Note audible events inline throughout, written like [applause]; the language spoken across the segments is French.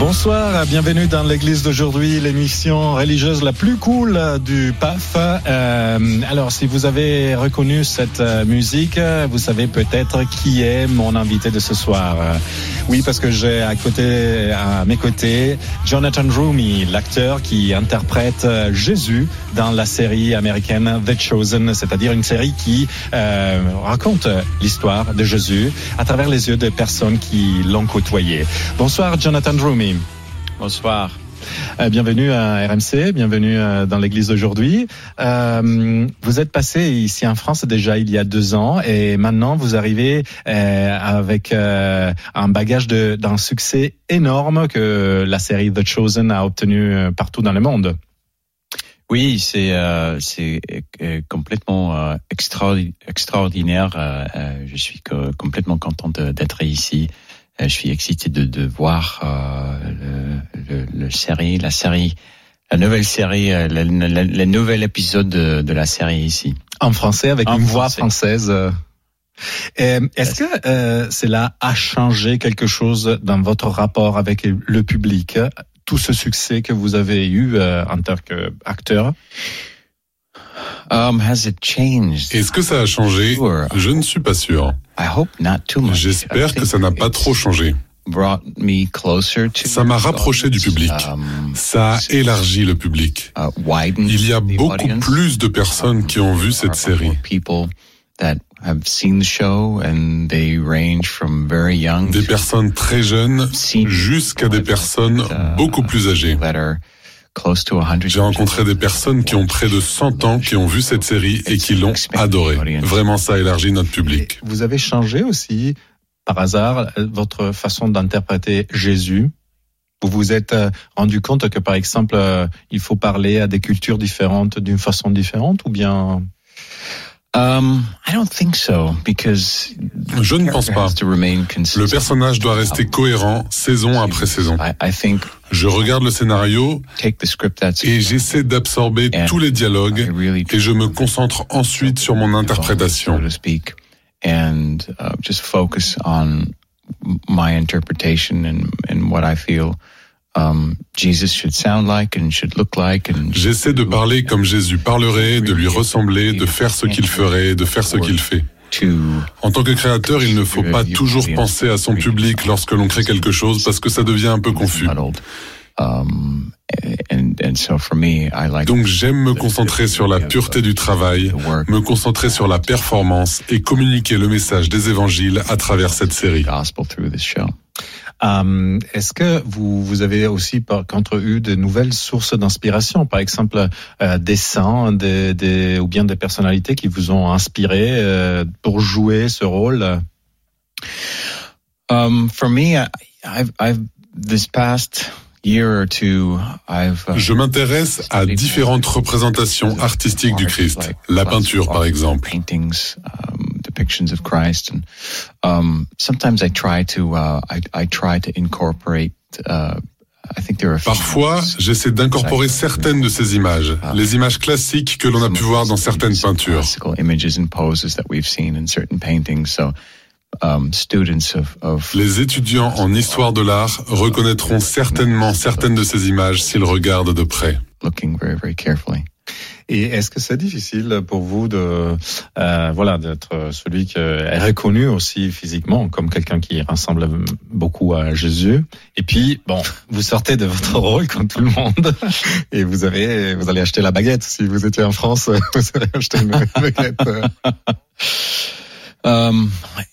Bonsoir, bienvenue dans l'église d'aujourd'hui, l'émission religieuse la plus cool du PAF. Euh, alors, si vous avez reconnu cette euh, musique, vous savez peut-être qui est mon invité de ce soir. Oui, parce que j'ai à côté, à mes côtés, Jonathan Rumi, l'acteur qui interprète euh, Jésus dans la série américaine The Chosen, c'est-à-dire une série qui euh, raconte l'histoire de Jésus à travers les yeux de personnes qui l'ont côtoyé. Bonsoir, Jonathan Rumi. Bonsoir. Euh, bienvenue à RMC, bienvenue euh, dans l'église d'aujourd'hui. Euh, vous êtes passé ici en France déjà il y a deux ans et maintenant vous arrivez avec un bagage d'un succès énorme que la série The Chosen a obtenu partout dans le monde. Oui, c'est complètement extraordi- extraordinaire. Je suis co- complètement content d'être ici. Euh, je suis excité de, de voir euh, le, le, le série, la série, la nouvelle série, euh, le, le- le nouvel épisode de, de la série ici. En français avec En une voix français. française. Est-ce que euh, cela a changé quelque chose dans votre rapport avec le public tout ce succès que vous avez eu euh, en tant qu'acteur? Um, has it changed? Est-ce que ça a changé? Je ne suis pas sûr. I hope not too much. J'espère que ça n'a pas trop changé. Brought me closer to Ça m'a rapproché du public. Um, Ça a élargi le public. uh, Il y a the beaucoup plus de personnes qui ont vu cette série. Des personnes très jeunes jusqu'à des personnes beaucoup plus âgées. That are close to 100. J'ai rencontré des personnes qui ont près de 100 ans qui ont vu cette série et qui l'ont adorée. Vraiment, ça a élargi notre public. Et Vous avez changé aussi, par hasard, votre façon d'interpréter Jésus? Vous vous êtes euh, rendu compte que, par exemple, euh, il faut parler à des cultures différentes d'une façon différente ou bien? Um, I don't think so because Je ne pense pas. has to remain Le personnage doit rester cohérent saison après saison. I, I think Je regarde le scénario et j'essaie d'absorber tous les dialogues et je me concentre ensuite sur mon interprétation. J'essaie de parler comme Jésus parlerait, de lui ressembler, de faire ce qu'il ferait, de faire ce qu'il fait. En tant que créateur, il ne faut pas toujours penser à son public lorsque l'on crée quelque chose parce que ça devient un peu confus. Um, Donc j'aime me concentrer sur la pureté du travail, me concentrer sur la performance et communiquer le message des évangiles à travers cette série. Euh, est-ce que vous, vous avez aussi par contre eu de nouvelles sources d'inspiration, par exemple euh, des saints, des, des, ou bien des personnalités qui vous ont inspiré euh, pour jouer ce rôle? Um, for me, I, I've I've this past year or two, I've uh, Je m'intéresse à différentes représentations artistiques du Christ. La peinture, par exemple. Depictions of Christ, and um, sometimes I try to uh, I, I try to incorporate. Uh, I think there are a few Parfois, j'essaie d'incorporer certaines de ces images, les images classiques que l'on a pu voir dans certaines peintures. classical images and poses that we've seen in certain paintings. So, students of, of Les étudiants en histoire de l'art reconnaîtront certainement certaines de ces images s'ils regardent de près. Et est-ce que c'est difficile pour vous de, euh, voilà, d'être celui qui est reconnu aussi physiquement comme quelqu'un qui ressemble beaucoup à Jésus? Et puis, bon, vous sortez de votre rôle comme tout le monde [laughs] et vous avez, vous allez acheter la baguette. Si vous étiez en France, [laughs] vous allez acheter une baguette. I-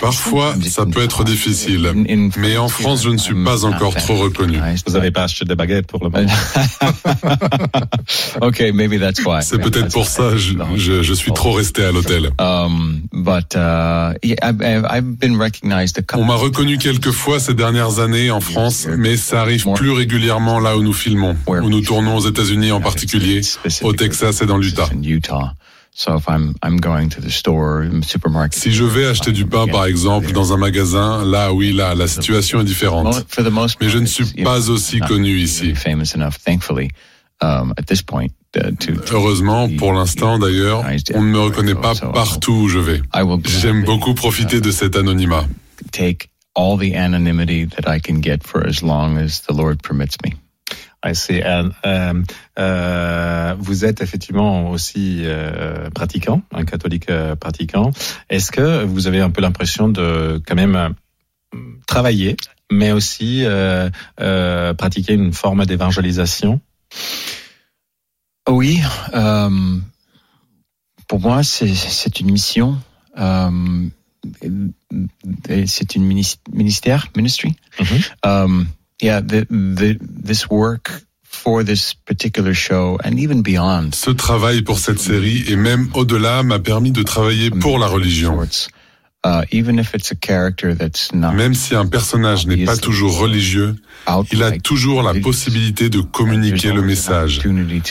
Parfois, ça peut être difficile. Mais en France, je ne suis pas encore trop reconnu. Vous n'avez pas acheté de baguette pour le moment? [laughs] okay, maybe that's why. C'est peut-être pour ça, je, je, je suis trop resté à l'hôtel. Um, uh. On m'a reconnu quelques fois ces dernières années en France, mais ça arrive plus régulièrement là où nous filmons, où nous tournons aux États-Unis en particulier, au Texas et dans l'Utah. Si je vais acheter du pain, par exemple, dans un magasin, là, oui, là, la situation est différente. Mais je ne suis pas aussi connu ici. Um, Heureusement, pour l'instant d'ailleurs, on ne me reconnaît pas partout où je vais. J'aime beaucoup profiter de cet anonymat. Take all the anonymity that I can get for as long as the Lord permits me. C'est, euh, euh, vous êtes effectivement aussi euh, pratiquant, un catholique euh, pratiquant. Est-ce que vous avez un peu l'impression de quand même euh, travailler, mais aussi pratiquer une forme d'évangélisation? Oui, pour moi c'est une mission. c'est une ministère, ministry. Mm -hmm. um, yeah, the, the, this work for this particular show and even beyond. Ce travail pour cette série et même au-delà m'a permis de travailler pour la religion. Uh, even if it's a character that's not Même si un personnage n'est pas toujours religieux, il a toujours la possibilité de communiquer le message,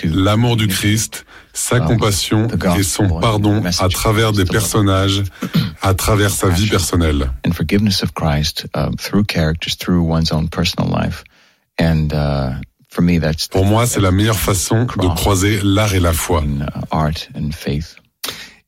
l'amour du Christ, sa compassion et son pardon à travers des personnages, [clears throat] à travers sa vie personnelle. Christ uh, through characters, through one's own personal life. And for me, that's Pour moi, c'est la meilleure façon de croiser l'art et la foi. Uh, art and faith.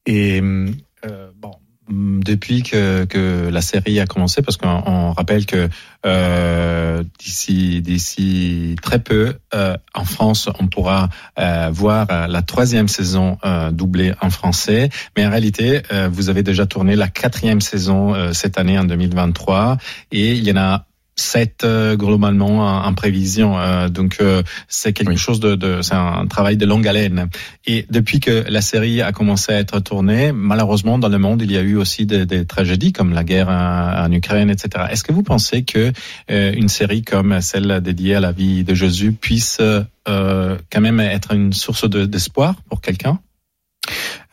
Et euh, bon, depuis que, que la série a commencé, parce qu'on rappelle que euh, d'ici d'ici très peu, euh, en France, on pourra euh, voir la troisième saison euh, doublée en français. Mais en réalité, euh, vous avez déjà tourné la quatrième saison euh, cette année en 2023, et il y en a sept euh, globalement en, prévision. Euh, donc euh, c'est quelque chose de, de c'est un travail de longue haleine. Et depuis que la série a commencé à être tournée, malheureusement dans le monde il y a eu aussi des, des tragédies comme la guerre en, Ukraine, etc. Est-ce que vous pensez que une série comme celle dédiée à la vie de Jésus puisse quand même être une source d'espoir pour quelqu'un?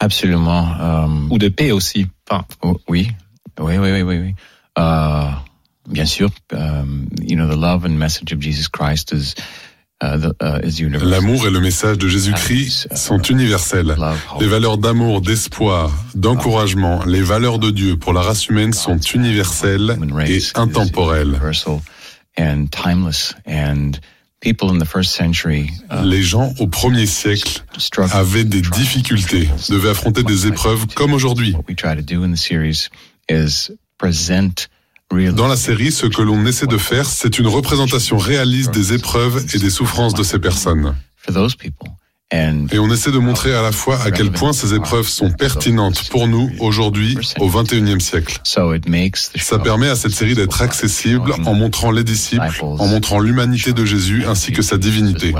Absolument. Ou de paix aussi. Enfin, oui, oui, oui, oui, oui. oui. Bien sûr, um, you know, the love and message of Jesus Christ is uh, uh, L'amour et le message de Jésus-Christ uh, sont universels. Les valeurs d'amour, d'espoir, d'encouragement, les valeurs de Dieu pour la race humaine sont universelles et intemporelles. Les gens au premier siècle avaient des difficultés, devaient affronter des épreuves comme aujourd'hui. Dans la série, ce que l'on essaie de faire, c'est une représentation réaliste des épreuves et des souffrances de ces personnes. Et on essaie de montrer à la fois à quel point ces épreuves sont pertinentes pour nous aujourd'hui, au XXIe siècle. Ça permet à cette série d'être accessible en montrant les disciples, en montrant l'humanité de Jésus ainsi que sa divinité.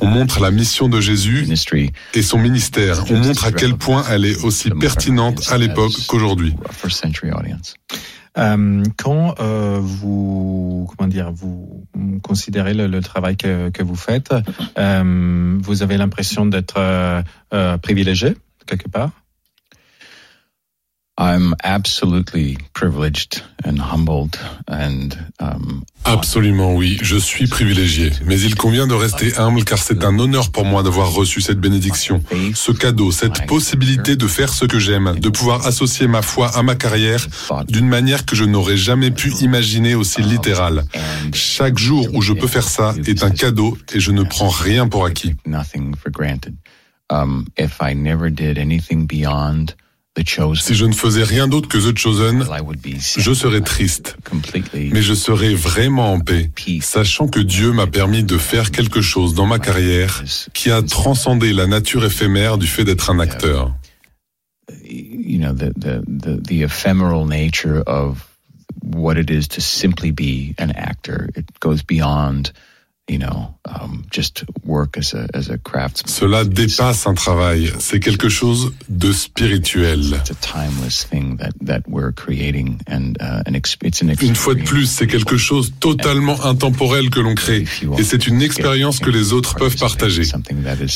On montre la mission de Jésus et son ministère. On montre à quel point elle est aussi pertinente à l'époque qu'aujourd'hui. Euh, quand euh, vous comment dire vous considérez le, travail que, que, vous faites, euh, vous avez l'impression d'être euh, privilégié quelque part I'm absolutely privileged and humbled and um, Absolument oui, je suis privilégié, mais il convient de rester humble car c'est un honneur pour moi d'avoir reçu cette bénédiction, ce cadeau, cette possibilité de faire ce que j'aime, de pouvoir associer ma foi à ma carrière d'une manière que je n'aurais jamais pu imaginer aussi littérale. Chaque jour où je peux faire ça est un cadeau et je ne prends rien pour acquis. Si je ne faisais rien d'autre que The Chosen, je serais triste. Mais je serais vraiment en paix, sachant que Dieu m'a permis de faire quelque chose dans ma carrière qui a transcendé la nature éphémère du fait d'être un acteur. You know, the, the, the, the ephemeral nature of what it is to simply be an actor. It goes beyond cela dépasse un travail, c'est quelque chose de spirituel. Une fois de plus, c'est quelque chose totalement intemporel que l'on crée, et c'est une expérience que les autres peuvent partager.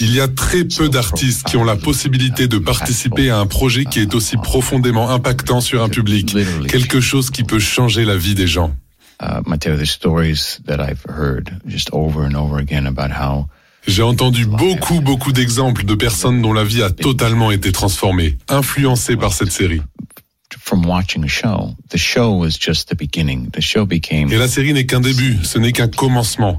Il y a très peu d'artistes qui ont la possibilité de participer à un projet qui est aussi profondément impactant sur un public, quelque chose qui peut changer la vie des gens. Matteo, the stories that I've heard just over and over again about how j'ai entendu beaucoup, beaucoup d'exemples de personnes dont la vie a totalement été transformée, influencées par cette série. Et la série n'est qu'un début, ce n'est qu'un commencement.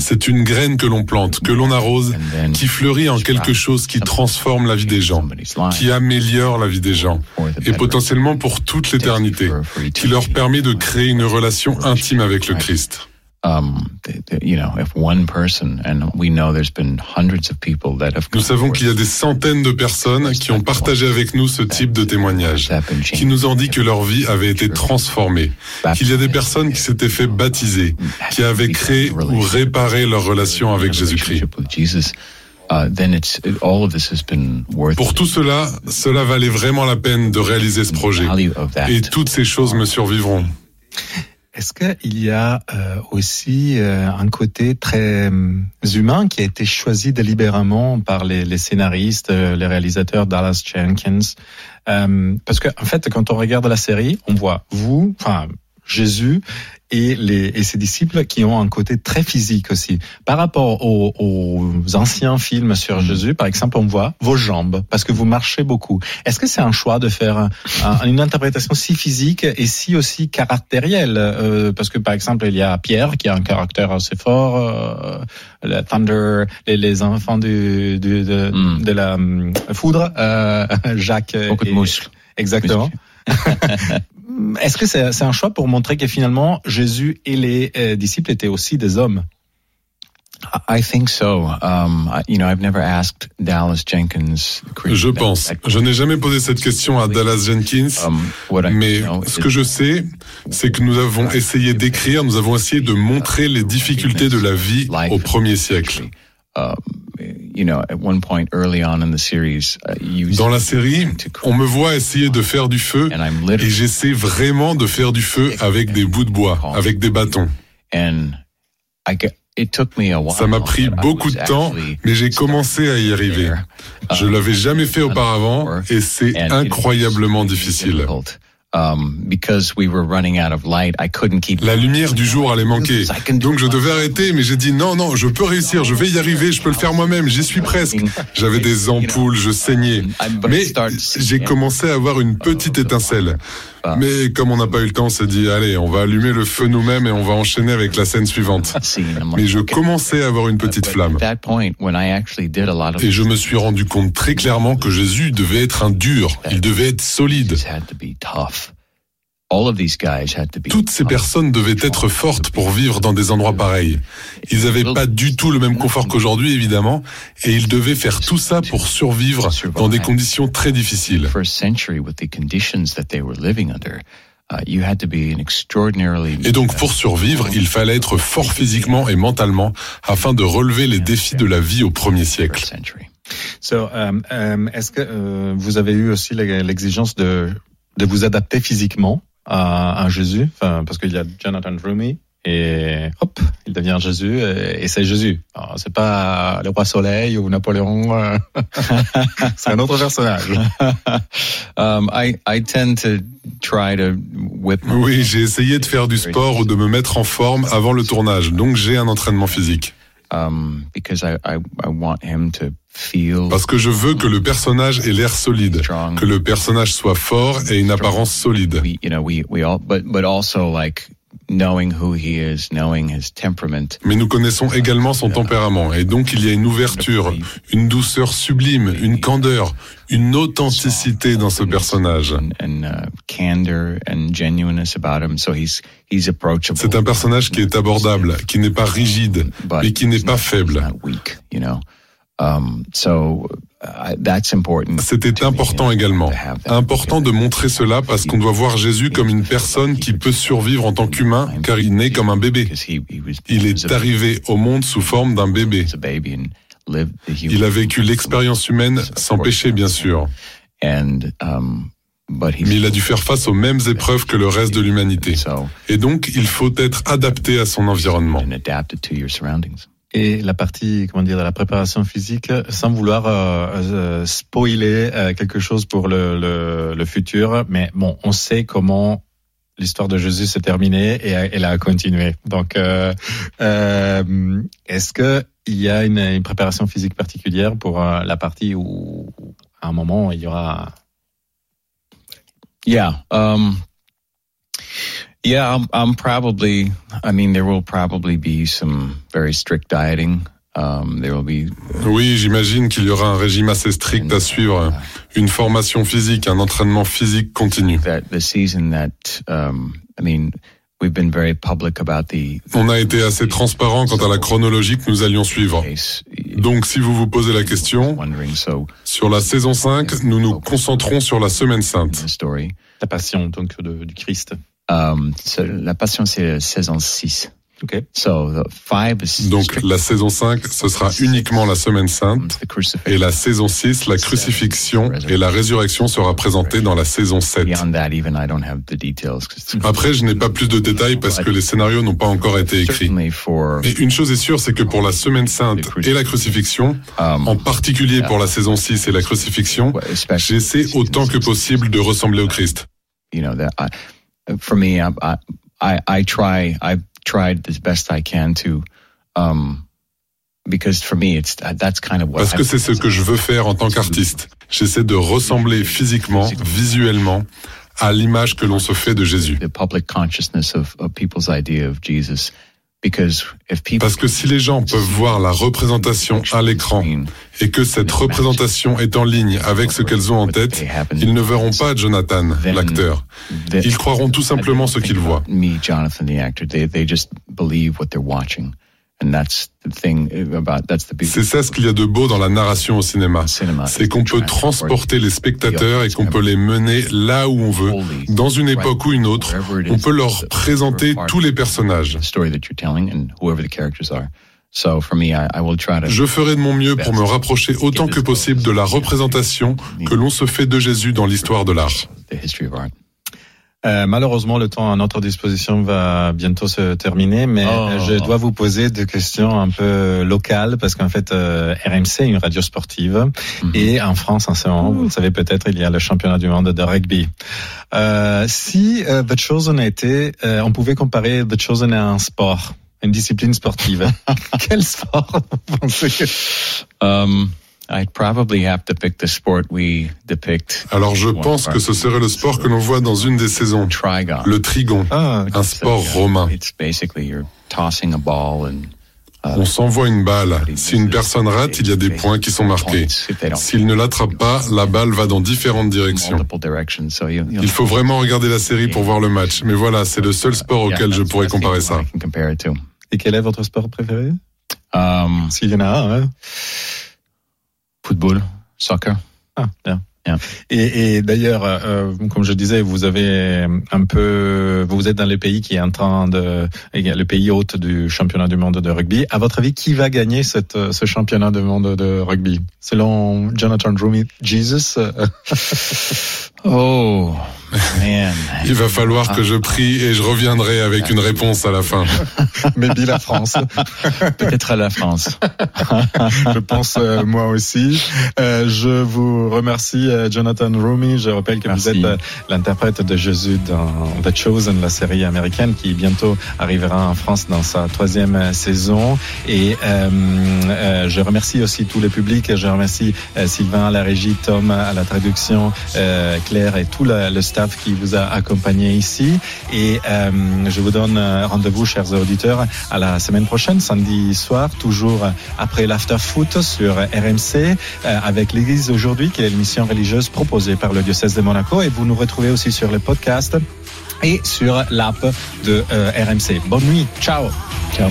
C'est une graine que l'on plante, que l'on arrose, qui fleurit en quelque chose qui transforme la vie des gens, qui améliore la vie des gens, et potentiellement pour toute l'éternité, qui leur permet de créer une relation intime avec le Christ. Nous savons qu'il y a des centaines de personnes qui ont partagé avec nous ce type de témoignage, qui nous ont dit que leur vie avait été transformée, qu'il y a des personnes qui s'étaient fait baptiser, qui avaient créé ou réparé leur relation avec Jésus-Christ. Pour tout cela, cela valait vraiment la peine de réaliser ce projet. Et toutes ces choses me survivront. Est-ce qu'il y a euh, aussi euh, un côté très euh, humain qui a été choisi délibérément par les, les scénaristes, les réalisateurs Dallas Jenkins? Parce que en fait, quand on regarde la série, on voit vous, enfin Jésus et, les, et ses disciples qui ont un côté très physique aussi. Par rapport aux, aux anciens films sur mm. Jésus, par exemple, on voit vos jambes parce que vous marchez beaucoup. Est-ce que c'est un choix de faire [laughs] une interprétation si physique et si aussi caractérielle euh, Parce que par exemple, il y a Pierre qui a un caractère assez fort, euh, Thunder, les, les enfants du, du de, mm. de, la euh, foudre, euh, [laughs] Jacques. Beaucoup de muscles. Exactement. [laughs] Est-ce que c'est un choix pour montrer que finalement Jésus et les euh, disciples étaient aussi des hommes? I think so. Um, you know, I've never asked Dallas Jenkins. Je pense. Je n'ai jamais posé cette question à Dallas Jenkins, um, mais ce que je sais, c'est que nous avons essayé d'écrire, nous avons essayé de montrer les difficultés de la vie au premier siècle. Dans la série, on me voit essayer de faire du feu et j'essaie vraiment de faire du feu avec des bouts de bois, avec des bâtons. Ça m'a pris beaucoup de temps, mais j'ai commencé à y arriver. Je l'avais jamais fait auparavant et c'est incroyablement difficile. Um, La lumière du jour allait manquer. Donc je devais arrêter, mais j'ai dit non, non, je peux réussir, je vais y arriver, je peux le faire moi-même, j'y suis presque. J'avais des ampoules, je saignais. Mais j'ai commencé à avoir une petite étincelle. Mais comme on n'a pas eu le temps, on s'est dit, allez, on va allumer le feu nous-mêmes et on va enchaîner avec la scène suivante. [laughs] Mais je commençais à avoir une petite flamme. Et je me suis rendu compte très clairement que Jésus devait être un dur, il devait être solide. Toutes ces personnes devaient être fortes pour vivre dans des endroits pareils. Ils n'avaient pas du tout le même confort qu'aujourd'hui, évidemment, et ils devaient faire tout ça pour survivre dans des conditions très difficiles. Et donc pour survivre, il fallait être fort physiquement et mentalement afin de relever les défis de la vie au premier siècle. Um, um, est-ce que euh, vous avez eu aussi l'exigence de, de vous adapter physiquement? À, à Jésus, enfin, parce qu'il y a Jonathan Rumi et hop, il devient Jésus et, c'est Jésus. C'est pas le roi Soleil ou Napoléon, euh, [laughs] c'est un autre personnage. [laughs] um, I, I tend to try to whip oui, j'ai essayé de faire du sport ou de me mettre en forme avant le tournage, donc j'ai un entraînement physique. Um, because I, I, I want him to parce que je veux que le personnage ait l'air solide, que le personnage soit fort et une apparence solide. Mais nous connaissons également son tempérament. Et donc il y a une ouverture, une douceur sublime, une candeur, une authenticité dans ce personnage. C'est un personnage qui est abordable, qui n'est pas rigide, mais qui n'est pas faible. C'était important également. Important de montrer cela parce qu'on doit voir Jésus comme une personne qui peut survivre en tant qu'humain car il naît comme un bébé. Il est arrivé au monde sous forme d'un bébé. Il a vécu l'expérience humaine sans péché, bien sûr. Um, mais il a dû faire face aux mêmes épreuves que le reste de l'humanité. Et donc, il faut être adapté à son environnement et la partie comment dire de la préparation physique sans vouloir euh, euh spoiler euh, quelque chose pour le, le, futur mais bon on sait comment l'histoire de Jésus s'est terminée et elle a continué. Donc, est-ce que il y a une, préparation physique particulière pour la partie où, à un moment, il y aura. Yeah. Um, yeah, I'm, I'm probably. I mean, there will probably be some very strict dieting. Um, there will be. Oui, j'imagine qu'il y aura un régime assez strict à suivre, une formation physique, un entraînement physique continu. That the season that, I mean, we've been very public about the. On a été assez transparent quant à la chronologie que nous allions suivre. Donc, si vous vous posez la question, sur la saison 5, nous nous concentrons sur la semaine sainte. La passion donc de, du Christ. Um, la passion, c'est saison 6. Okay. So the five is Donc la saison 5, ce sera uniquement la semaine sainte. Et la saison 6, la crucifixion et la résurrection sera présentée dans la saison 7. Après, je n'ai pas plus de détails parce que les scénarios n'ont pas encore été écrits. Mais une chose est sûre, c'est que pour la semaine sainte et la crucifixion, en particulier pour la saison 6 et la crucifixion, j'essaie autant que possible de ressembler au Christ. For me, I, I, I try, I tried as best I can to, um, because for me, it's that's kind of what. Parce que c'est ce que je veux faire en tant qu'artiste. J'essaie de ressembler physiquement, visuellement, à l'image que l'on se fait de Jésus. The public consciousness of, of people's idea of Jesus parce que si les gens peuvent voir la représentation à l'écran et que cette représentation est en ligne avec ce qu'elles ont en tête, ils ne verront pas Jonathan, l'acteur. Ils croiront tout simplement ce qu'ils voient. C'est ça ce qu'il y a de beau dans la narration au cinéma. C'est qu'on peut transporter les spectateurs et qu'on peut les mener là où on veut, dans une époque ou une autre. On peut leur présenter tous les personnages. Je ferai de mon mieux pour me rapprocher autant que possible de la représentation que l'on se fait de Jésus dans l'histoire de l'art. Euh, malheureusement, le temps à notre disposition va bientôt se terminer, mais oh. je dois vous poser des questions un peu locales parce qu'en fait, euh, RMC est une radio sportive mhm. et en France, en ce moment, vous le savez peut-être, il y a le championnat du monde de rugby. Euh, si The Chosen était, on pouvait comparer The Chosen à un sport, une discipline sportive, [laughs] quel sport vous pensez. Um... I'd probably have to pick the sport we depict. Alors je pense que ce serait le sport que l'on voit dans une des saisons. Trigon. Le trigon, ah, un sport romain. It's basically you're tossing a ball and on s'envoie une balle. Si une personne rate, il y a des points qui sont marqués. S'il ne l'attrape pas, la balle va dans différentes directions. Il faut vraiment regarder la série pour voir le match. Mais voilà, c'est le seul sport auquel je pourrais comparer ça. Et quel est votre sport préféré? Um, S'il y en a un. Hein Football, soccer. Ah, bien. Et, et d'ailleurs, euh, comme je disais, vous avez un peu, vous êtes dans le pays qui est en train de, le pays hôte du championnat du monde de rugby. À votre avis, qui va gagner cette, ce championnat du monde de rugby? Selon Jonathan Drummy, Jesus [laughs] Oh, man. Il va falloir que je prie et je reviendrai avec une réponse à la fin. [laughs] Maybe la France. [laughs] Peut-être à la France. [laughs] je pense euh, moi aussi. Euh, je vous remercie, euh, Jonathan Rumi. Je rappelle que vous êtes l'interprète de Jésus dans The Chosen, la série américaine qui bientôt arrivera en France dans sa troisième saison. Et je remercie aussi tous les publics. Je remercie Sylvain à la régie, Tom à la traduction. Claire et tout le, staff qui vous a accompagné ici. Et euh, je vous donne euh, rendez-vous, chers auditeurs, à la semaine prochaine, samedi soir, toujours après l'after foot sur RMC, euh, avec l'Église aujourd'hui, qui est l'émission religieuse proposée par le diocèse de Monaco. Et vous nous retrouvez aussi sur le podcast et sur l'app de RMC. Bonne nuit. Ciao. Ciao.